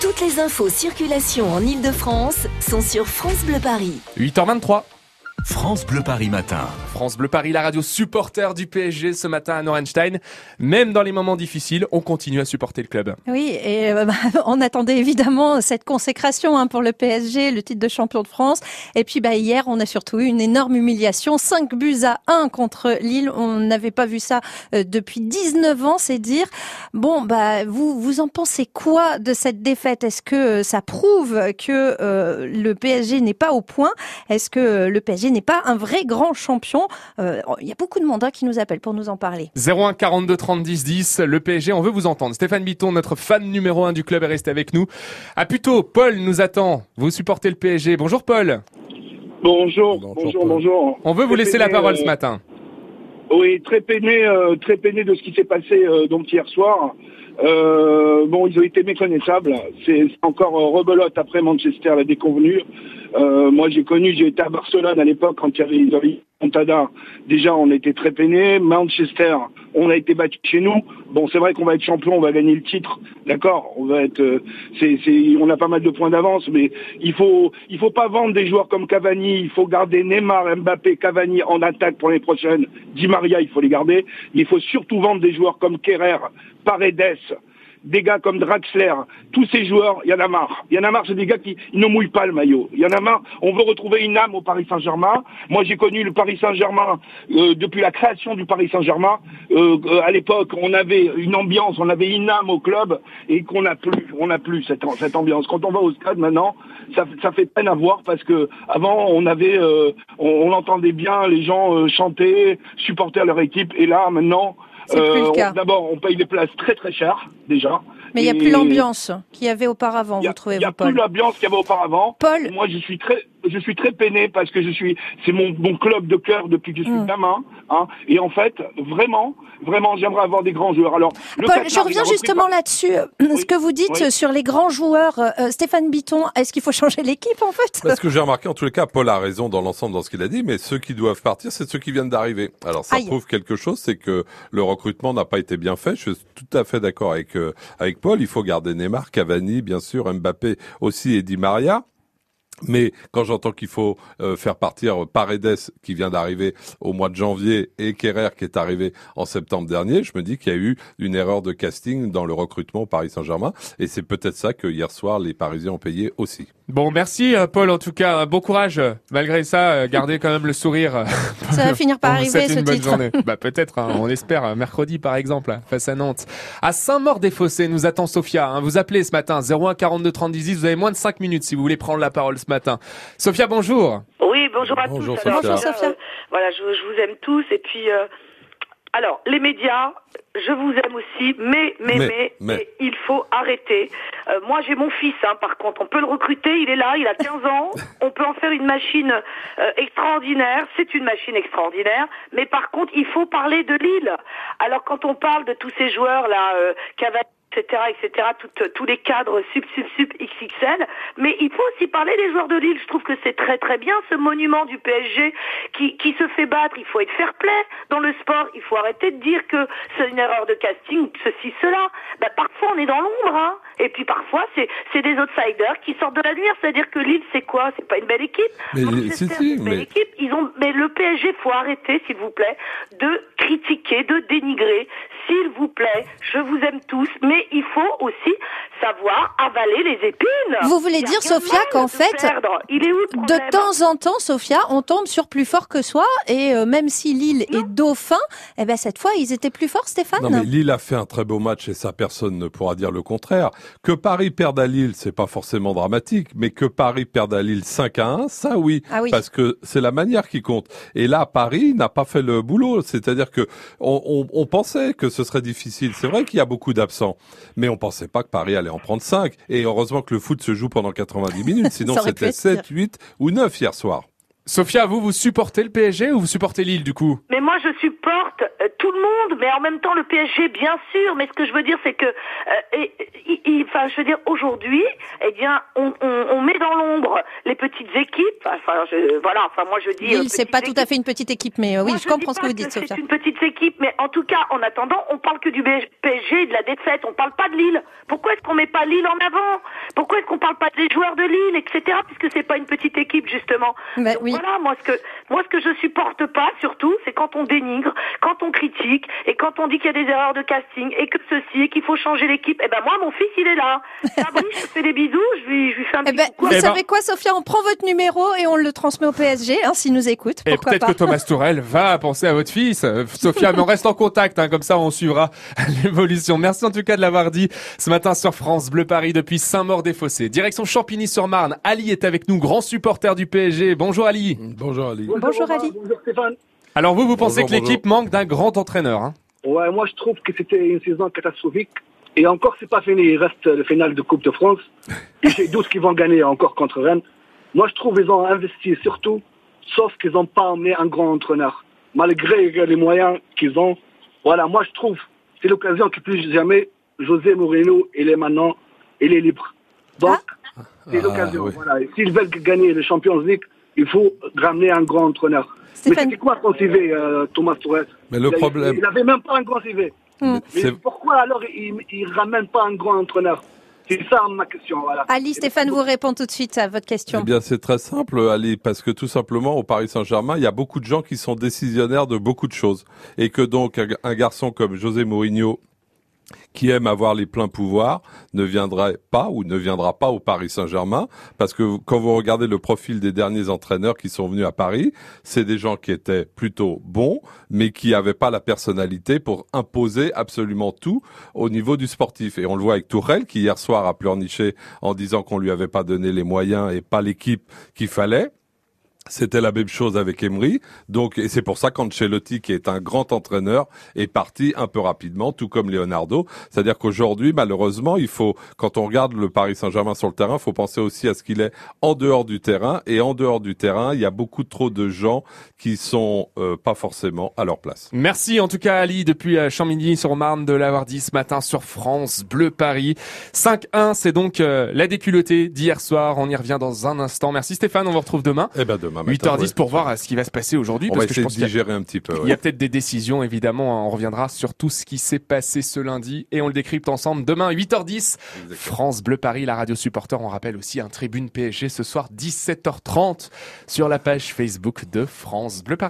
Toutes les infos circulation en Ile-de-France sont sur France Bleu Paris. 8h23. France Bleu Paris Matin. France Bleu Paris, la radio supporter du PSG ce matin à Norenstein. Même dans les moments difficiles, on continue à supporter le club. Oui, et euh, bah, on attendait évidemment cette consécration hein, pour le PSG, le titre de champion de France. Et puis bah, hier, on a surtout eu une énorme humiliation. 5 buts à 1 contre Lille. On n'avait pas vu ça euh, depuis 19 ans, c'est dire. Bon, bah, vous, vous en pensez quoi de cette défaite? Est-ce que euh, ça prouve que le PSG n'est pas au point? Est-ce que le PSG n'est pas un vrai grand champion. Euh, il y a beaucoup de mandats qui nous appellent pour nous en parler. 01 42 30 10 10, le PSG, on veut vous entendre. Stéphane Bitton, notre fan numéro 1 du club, est resté avec nous. À plutôt, Paul nous attend. Vous supportez le PSG. Bonjour Paul. Bonjour, bonjour, bonjour. On veut vous laisser la parole ce euh, matin. Oui, très peiné, euh, très peiné de ce qui s'est passé donc hier soir. bon, ils ont été méconnaissables. C'est encore rebelote après Manchester la déconvenue. Euh, moi, j'ai connu, j'ai été à Barcelone à l'époque quand il y avait, ils Montada. Déjà, on était très peinés. Manchester, on a été battu chez nous. Bon, c'est vrai qu'on va être champion, on va gagner le titre, d'accord. On va être, euh, c'est, c'est, on a pas mal de points d'avance, mais il faut, il faut pas vendre des joueurs comme Cavani. Il faut garder Neymar, Mbappé, Cavani en attaque pour les prochaines. Di Maria, il faut les garder. Il faut surtout vendre des joueurs comme Kerrer, Paredes des gars comme Draxler, tous ces joueurs, il y en a marre. Il y en a marre, c'est des gars qui ne mouillent pas le maillot. Il y en a marre. On veut retrouver une âme au Paris Saint-Germain. Moi, j'ai connu le Paris Saint-Germain euh, depuis la création du Paris Saint-Germain. Euh, euh, à l'époque, on avait une ambiance, on avait une âme au club et qu'on n'a plus, on n'a plus cette, cette ambiance. Quand on va au stade maintenant, ça, fait peine à voir parce que avant, on avait, on, entendait bien les gens chanter, supporter leur équipe, et là, maintenant. Euh, d'abord, on paye des places très très chères déjà. Mais il n'y a plus l'ambiance qu'il y avait auparavant, vous trouvez, Il n'y a plus l'ambiance qu'il y avait auparavant. Paul Moi, je suis très, je suis très peiné parce que je suis, c'est mon, mon club de cœur depuis que je suis hmm. gamin. Hein, et en fait, vraiment, vraiment, j'aimerais avoir des grands joueurs. Alors, Paul, je reviens justement là-dessus. Ce que vous dites sur les grands joueurs, euh, Stéphane Bitton, est-ce qu'il faut changer l'équipe en fait? Parce que j'ai remarqué, en tous les cas, Paul a raison dans l'ensemble dans ce qu'il a dit, mais ceux qui doivent partir, c'est ceux qui viennent d'arriver. Alors ça prouve quelque chose, c'est que le recrutement n'a pas été bien fait. Je suis tout à fait d'accord avec euh, avec Paul. Il faut garder Neymar, Cavani, bien sûr, Mbappé aussi et Di Maria. Mais quand j'entends qu'il faut euh, faire partir Paredes qui vient d'arriver au mois de janvier et Kerrer qui est arrivé en septembre dernier, je me dis qu'il y a eu une erreur de casting dans le recrutement au Paris Saint-Germain et c'est peut-être ça que hier soir les Parisiens ont payé aussi. Bon, merci euh, Paul en tout cas, bon courage. Malgré ça, euh, gardez quand même le sourire. Ça va finir par arriver ce une bonne Journée. bah peut-être, hein, on espère mercredi par exemple face à Nantes. À Saint-Maur-des-Fossés, nous attend Sophia. Hein. Vous appelez ce matin 01 42 30 10, vous avez moins de 5 minutes si vous voulez prendre la parole ce matin. Sophia, bonjour. Oui, bonjour à bonjour, tous. Sophia. bonjour Sophia. Euh, voilà, je, vous aime tous et puis euh, alors les médias, je vous aime aussi, mais mais mais, il faut arrêter. Euh, moi j'ai mon fils, hein, par contre, on peut le recruter, il est là, il a 15 ans, on peut en faire une machine extraordinaire, c'est une machine extraordinaire, mais par contre il faut parler de Lille. Alors quand on parle de tous ces joueurs là, euh, etc., etc., tous les cadres sub, sub, sub, XXL. Mais il faut aussi parler des joueurs de Lille. Je trouve que c'est très, très bien ce monument du PSG qui, qui se fait battre. Il faut être fair play dans le sport. Il faut arrêter de dire que c'est une erreur de casting, ceci, cela. Ben, parfois, on est dans l'ombre, hein. Et puis parfois, c'est, c'est des outsiders qui sortent de la lumière. C'est-à-dire que Lille, c'est quoi? C'est pas une belle équipe. Mais, si, si, une belle équipe. Ils ont, mais le PSG, faut arrêter, s'il vous plaît, de critiquer, de dénigrer. S'il vous plaît, je vous aime tous, mais il faut aussi savoir avaler les épines. Vous voulez dire, Sophia, qu'en fait, de temps en temps, Sophia, on tombe sur plus fort que soi, et euh, même si Lille est dauphin, eh ben cette fois, ils étaient plus forts, Stéphane. Non, mais Lille a fait un très beau match, et ça, personne ne pourra dire le contraire. Que Paris perde à Lille, c'est pas forcément dramatique, mais que Paris perde à Lille 5 à 1, ça oui, ah oui. parce que c'est la manière qui compte. Et là, Paris n'a pas fait le boulot, c'est-à-dire que on, on, on pensait que ce serait difficile. C'est vrai qu'il y a beaucoup d'absents, mais on pensait pas que Paris allait en prendre 5. Et heureusement que le foot se joue pendant 90 minutes, sinon c'était 7, 8 ou 9 hier soir. Sophia, vous, vous supportez le PSG ou vous supportez Lille du coup? Mais moi, je supporte euh, tout le monde, mais en même temps le PSG, bien sûr. Mais ce que je veux dire, c'est que, euh, enfin, je veux dire, aujourd'hui, eh bien, on, on, on met dans l'ombre les petites équipes. Enfin, je, voilà. Enfin, moi, je dis. Lille, c'est pas tout à fait une petite équipe, mais euh, oui, je, comprends ce que vous dites, Sophia. C'est une petite équipe, mais en tout cas, en attendant, on parle que du PSG et de la défaite. On parle pas de Lille. Pourquoi est-ce qu'on met pas Lille en avant? Pourquoi est-ce qu'on parle pas des joueurs de Lille, etc. Puisque c'est pas une petite équipe justement. Bah oui. Voilà, moi ce que moi ce que je supporte pas surtout, c'est quand on dénigre, quand on critique et quand on dit qu'il y a des erreurs de casting et que ceci et qu'il faut changer l'équipe. Eh ben moi mon fils il est là. Fabrice, je fais des bisous, je lui, je lui fais un Eh petit ben, coucou. vous Eh ben- savez quoi, Sophia On prend votre numéro et on le transmet au PSG, hein, s'il nous écoute. Et peut-être que Thomas Tourel va penser à votre fils. Euh, Sophia, mais on reste en contact, hein, comme ça on suivra l'évolution. Merci en tout cas de l'avoir dit ce matin sur France Bleu Paris depuis Saint-Maur-des-Fossés. Direction Champigny-sur-Marne. Ali est avec nous, grand supporter du PSG. Bonjour Ali. Bonjour Ali. Bonjour, Ali. Bonjour Stéphane. Alors vous, vous pensez Bonjour, que l'équipe manque d'un grand entraîneur hein? Ouais, moi je trouve que c'était une saison catastrophique. Et encore, c'est pas fini. Il reste le final de Coupe de France. Et j'ai doute qu'ils vont gagner encore contre Rennes. Moi, je trouve qu'ils ont investi surtout, sauf qu'ils n'ont pas emmené un grand entraîneur. Malgré les moyens qu'ils ont. Voilà, moi je trouve c'est l'occasion que plus jamais José Mourinho, il est maintenant, il est libre. Donc, c'est Ah, l'occasion. oui. Voilà. S'ils veulent gagner le Champions League, il faut ramener un grand entraîneur. Mais c'était quoi son CV, euh, Thomas Torres Mais le il problème- Il n'avait même pas un grand CV. Hmm. Mais pourquoi alors il ne ramène pas un grand entraîneur? C'est ça ma question. Voilà. Ali, Stéphane vous répond tout de suite à votre question. Eh bien, c'est très simple, Ali, parce que tout simplement, au Paris Saint-Germain, il y a beaucoup de gens qui sont décisionnaires de beaucoup de choses. Et que donc, un, un garçon comme José Mourinho, qui aime avoir les pleins pouvoirs, ne viendrait pas ou ne viendra pas au Paris Saint-Germain, parce que quand vous regardez le profil des derniers entraîneurs qui sont venus à Paris, c'est des gens qui étaient plutôt bons, mais qui n'avaient pas la personnalité pour imposer absolument tout au niveau du sportif. Et on le voit avec Tourelle, qui hier soir a pleurniché en disant qu'on lui avait pas donné les moyens et pas l'équipe qu'il fallait. C'était la même chose avec Emery. Donc, et c'est pour ça qu'Ancelotti, qui est un grand entraîneur, est parti un peu rapidement, tout comme Leonardo. C'est-à-dire qu'aujourd'hui, malheureusement, il faut, quand on regarde le Paris Saint-Germain sur le terrain, il faut penser aussi à ce qu'il est en dehors du terrain. Et en dehors du terrain, il y a beaucoup trop de gens qui sont euh, pas forcément à leur place. Merci en tout cas Ali depuis euh, Champigny-sur-Marne de l'avoir dit ce matin sur France Bleu Paris. 5-1, c'est donc euh, la déculottée d'hier soir. On y revient dans un instant. Merci Stéphane, on vous retrouve demain. Eh ben demain matin, 8h10 ouais. pour voir ce qui va se passer aujourd'hui. On parce va que je essayer de pense a- digérer un petit peu. Il y a peut-être des décisions, évidemment. On reviendra sur tout ce qui s'est passé ce lundi et on le décrypte ensemble demain, 8h10. France Bleu Paris, la radio supporter. On rappelle aussi un tribune PSG ce soir, 17h30 sur la page Facebook de France Bleu Paris.